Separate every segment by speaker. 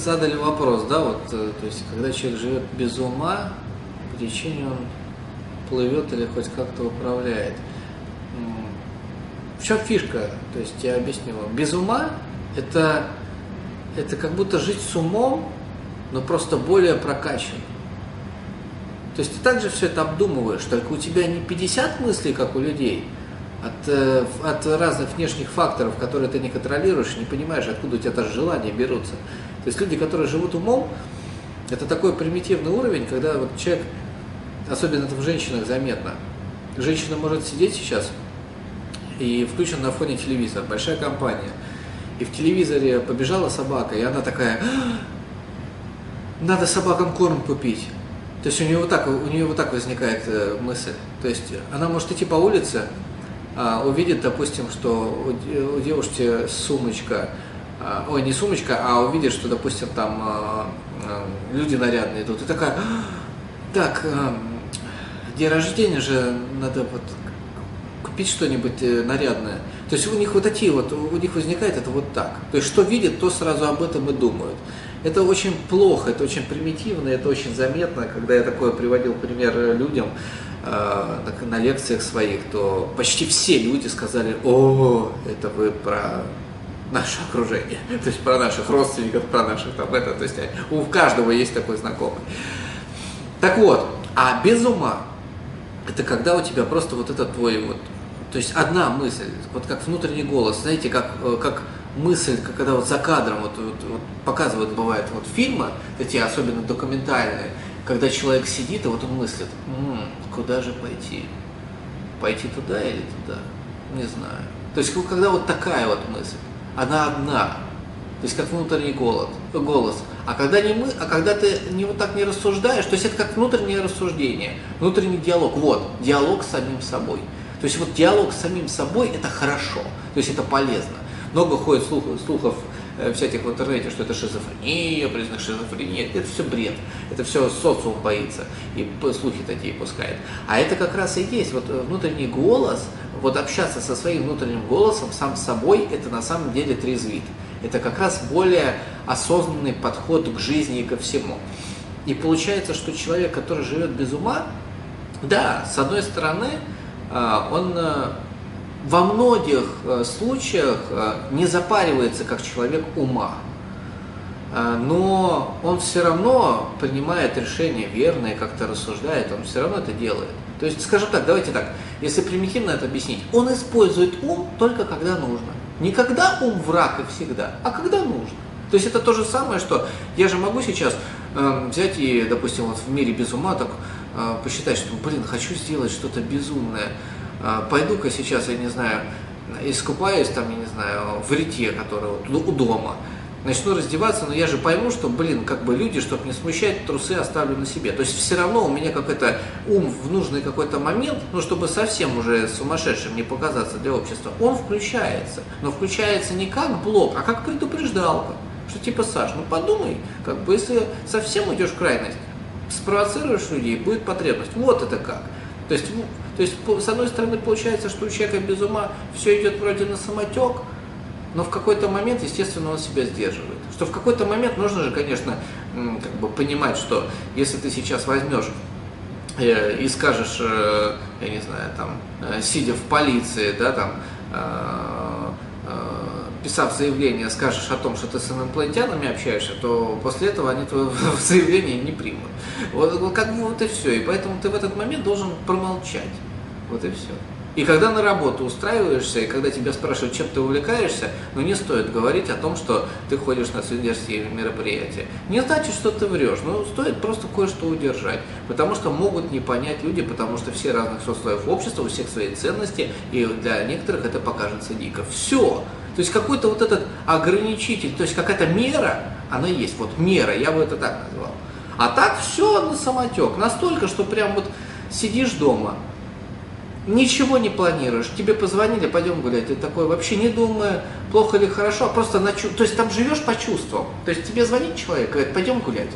Speaker 1: задали вопрос, да, вот, э, то есть, когда человек живет без ума, по течению он плывет или хоть как-то управляет. В чем фишка? То есть, я объясню вам. Без ума это, это как будто жить с умом, но просто более прокачанно. То есть ты также все это обдумываешь, только у тебя не 50 мыслей, как у людей, от, э, от разных внешних факторов, которые ты не контролируешь, не понимаешь, откуда у тебя даже желания берутся. То есть люди, которые живут умом, это такой примитивный уровень, когда вот человек, особенно это в женщинах заметно, женщина может сидеть сейчас и включен на фоне телевизор, большая компания, и в телевизоре побежала собака, и она такая, «А, надо собакам корм купить. То есть у нее вот так, у нее вот так возникает э, мысль. То есть она может идти по улице, а, увидит, допустим, что у, де- у девушки сумочка, ой, не сумочка, а увидит, что, допустим, там а, а, люди нарядные идут, и такая, «А, так, а, день рождения же надо вот купить что-нибудь э, нарядное. То есть у них вот такие вот, у них возникает это вот так. То есть что видят, то сразу об этом и думают. Это очень плохо, это очень примитивно, это очень заметно. Когда я такое приводил пример людям э, на лекциях своих, то почти все люди сказали, о, это вы про наше окружение, то есть про наших родственников, про наших там это, то есть э, у каждого есть такой знакомый. Так вот, а без ума это когда у тебя просто вот этот твой вот, то есть одна мысль, вот как внутренний голос, знаете, как, э, как мысль, когда вот за кадром вот, вот, вот показывают, бывает, вот фильмы, эти особенно документальные, когда человек сидит и вот он мыслит, «М, куда же пойти? Пойти туда или туда? Не знаю. То есть когда вот такая вот мысль, она одна, то есть как внутренний голод, голос. А когда, не мы, а когда ты не вот так не рассуждаешь, то есть это как внутреннее рассуждение, внутренний диалог. Вот, диалог с самим собой. То есть вот диалог с самим собой это хорошо, то есть это полезно. Много ходит слухов, слухов всяких в интернете, что это шизофрения, признак шизофрении. Это все бред. Это все социум боится и слухи такие пускает. А это как раз и есть вот э, внутренний голос, вот общаться со своим внутренним голосом, сам с собой, это на самом деле трезвит. Это как раз более осознанный подход к жизни и ко всему. И получается, что человек, который живет без ума, да, с одной стороны, а, он а, во многих а, случаях а, не запаривается как человек ума, А, но он все равно принимает решения верные, как-то рассуждает, он все равно это делает. То есть, скажем так, давайте так, если примитивно это объяснить, он использует ум только когда нужно. Не когда ум враг и всегда, а когда нужно. То есть это то же самое, что я же могу сейчас э, взять и, допустим, вот в мире без ума так э, посчитать, что, блин, хочу сделать что-то безумное. Э, Пойду-ка сейчас, я не знаю, искупаюсь там, я не знаю, в рите, который вот у дома. Начну раздеваться, но я же пойму, что, блин, как бы люди, чтобы не смущать, трусы оставлю на себе. То есть все равно у меня какой-то ум в нужный какой-то момент, ну, чтобы совсем уже сумасшедшим не показаться для общества, он включается. Но включается не как блок, а как предупреждалка. Что типа, Саш, ну подумай, как бы если совсем уйдешь в крайность, спровоцируешь людей, будет потребность. Вот это как. То есть, ну, то есть, с одной стороны, получается, что у человека без ума все идет вроде на самотек, но в какой-то момент, естественно, он себя сдерживает. Что в какой-то момент нужно же, конечно, как бы понимать, что если ты сейчас возьмешь э, и скажешь, э, я не знаю, там, э, сидя в полиции, да, там, писав заявление, скажешь о том, что ты с инопланетянами общаешься, то после этого они твое заявление не примут. Вот, как бы вот и все. И поэтому ты в этот момент должен промолчать. Вот и все. И когда на работу устраиваешься, и когда тебя спрашивают, чем ты увлекаешься, ну не стоит говорить о том, что ты ходишь на студенческие мероприятия. Не значит, что ты врешь, но стоит просто кое-что удержать. Потому что могут не понять люди, потому что все разных сослоев общества, у всех свои ценности, и для некоторых это покажется дико. Все. То есть какой-то вот этот ограничитель, то есть какая-то мера, она есть. Вот мера, я бы это так назвал. А так все на самотек. Настолько, что прям вот сидишь дома, ничего не планируешь, тебе позвонили, пойдем гулять, ты такой вообще не думая, плохо или хорошо, а просто на чу- то есть там живешь по чувствам. То есть тебе звонит человек, говорит, пойдем гулять.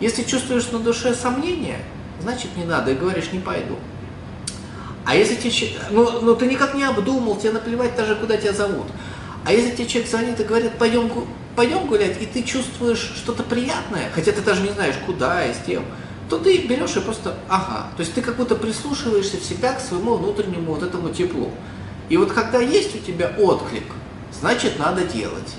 Speaker 1: Если чувствуешь на душе сомнения, значит не надо, и говоришь, не пойду. А если тебе, ну, ну ты никак не обдумал, тебе наплевать даже, куда тебя зовут. А если тебе человек звонит и говорит, пойдем, пойдем гулять, и ты чувствуешь что-то приятное, хотя ты даже не знаешь, куда и с тем, то ты берешь и просто, ага, то есть ты как будто прислушиваешься в себя к своему внутреннему вот этому теплу. И вот когда есть у тебя отклик, значит надо делать.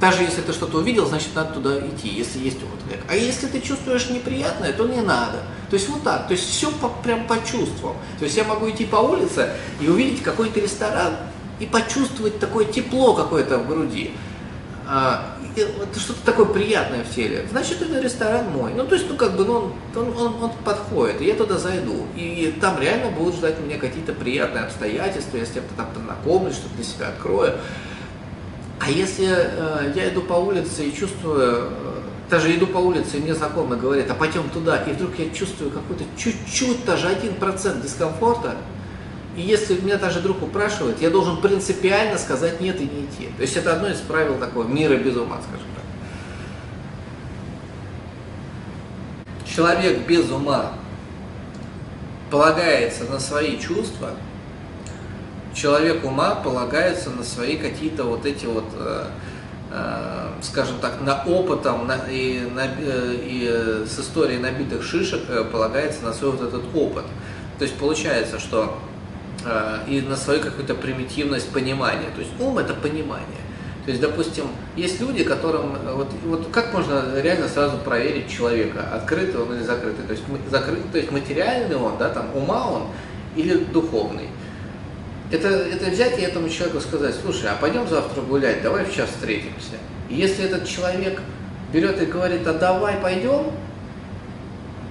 Speaker 1: Даже если ты что-то увидел, значит надо туда идти, если есть отклик. А если ты чувствуешь неприятное, то не надо. То есть вот так, то есть все по, прям почувствовал. То есть я могу идти по улице и увидеть какой-то ресторан и почувствовать такое тепло какое-то в груди. А, это что-то такое приятное в теле, значит, это ресторан мой. Ну, то есть, ну, как бы, ну, он, он, он подходит, и я туда зайду. И там реально будут ждать меня какие-то приятные обстоятельства, я с кем-то там познакомлюсь, что-то для себя открою. А если э, я иду по улице и чувствую, э, даже иду по улице, и мне знакомый говорит, а пойдем туда, и вдруг я чувствую какой-то чуть-чуть, даже один процент дискомфорта, и если меня даже друг упрашивает, я должен принципиально сказать нет и не идти. То есть это одно из правил такого мира без ума, скажем так. Человек без ума полагается на свои чувства, человек ума полагается на свои какие-то вот эти вот, э, э, скажем так, на опытом на, и, на, э, и с историей набитых шишек э, полагается на свой вот этот опыт. То есть получается, что и на свою какую-то примитивность понимания. То есть ум это понимание. То есть, допустим, есть люди, которым вот, вот как можно реально сразу проверить человека, открытый он или закрытый. То есть закрытый, то есть материальный он, да, там ума он или духовный. Это, это взять и этому человеку сказать, слушай, а пойдем завтра гулять, давай в час встретимся. И если этот человек берет и говорит, а давай пойдем,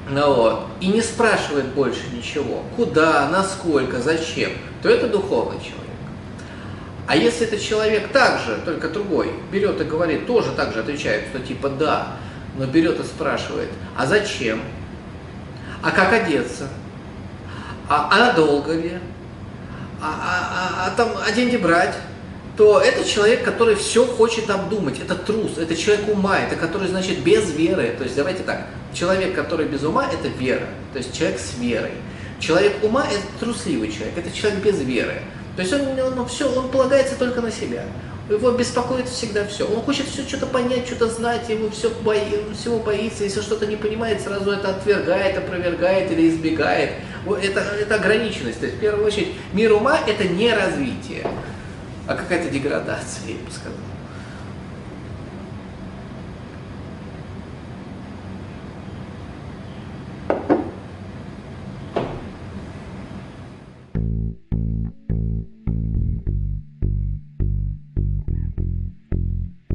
Speaker 1: ну, вот, и не спрашивает больше ничего, куда, насколько, зачем, то это духовный человек. А если этот человек также, только другой, берет и говорит, тоже так же отвечает, что типа да, но берет и спрашивает, а зачем? А как одеться? А, а надолго ли? А, а, а, а там, а деньги брать? То это человек, который все хочет обдумать, это трус, это человек ума, это который, значит, без веры. То есть давайте так, человек, который без ума, это вера, то есть человек с верой. Человек ума – это трусливый человек, это человек без веры. То есть он, он, все, он полагается только на себя. Его беспокоит всегда все. Он хочет все что-то понять, что-то знать, ему все бои, всего боится. Если что-то не понимает, сразу это отвергает, опровергает или избегает. Это, это ограниченность. То есть, в первую очередь, мир ума – это не развитие а какая-то деградация, я бы сказал.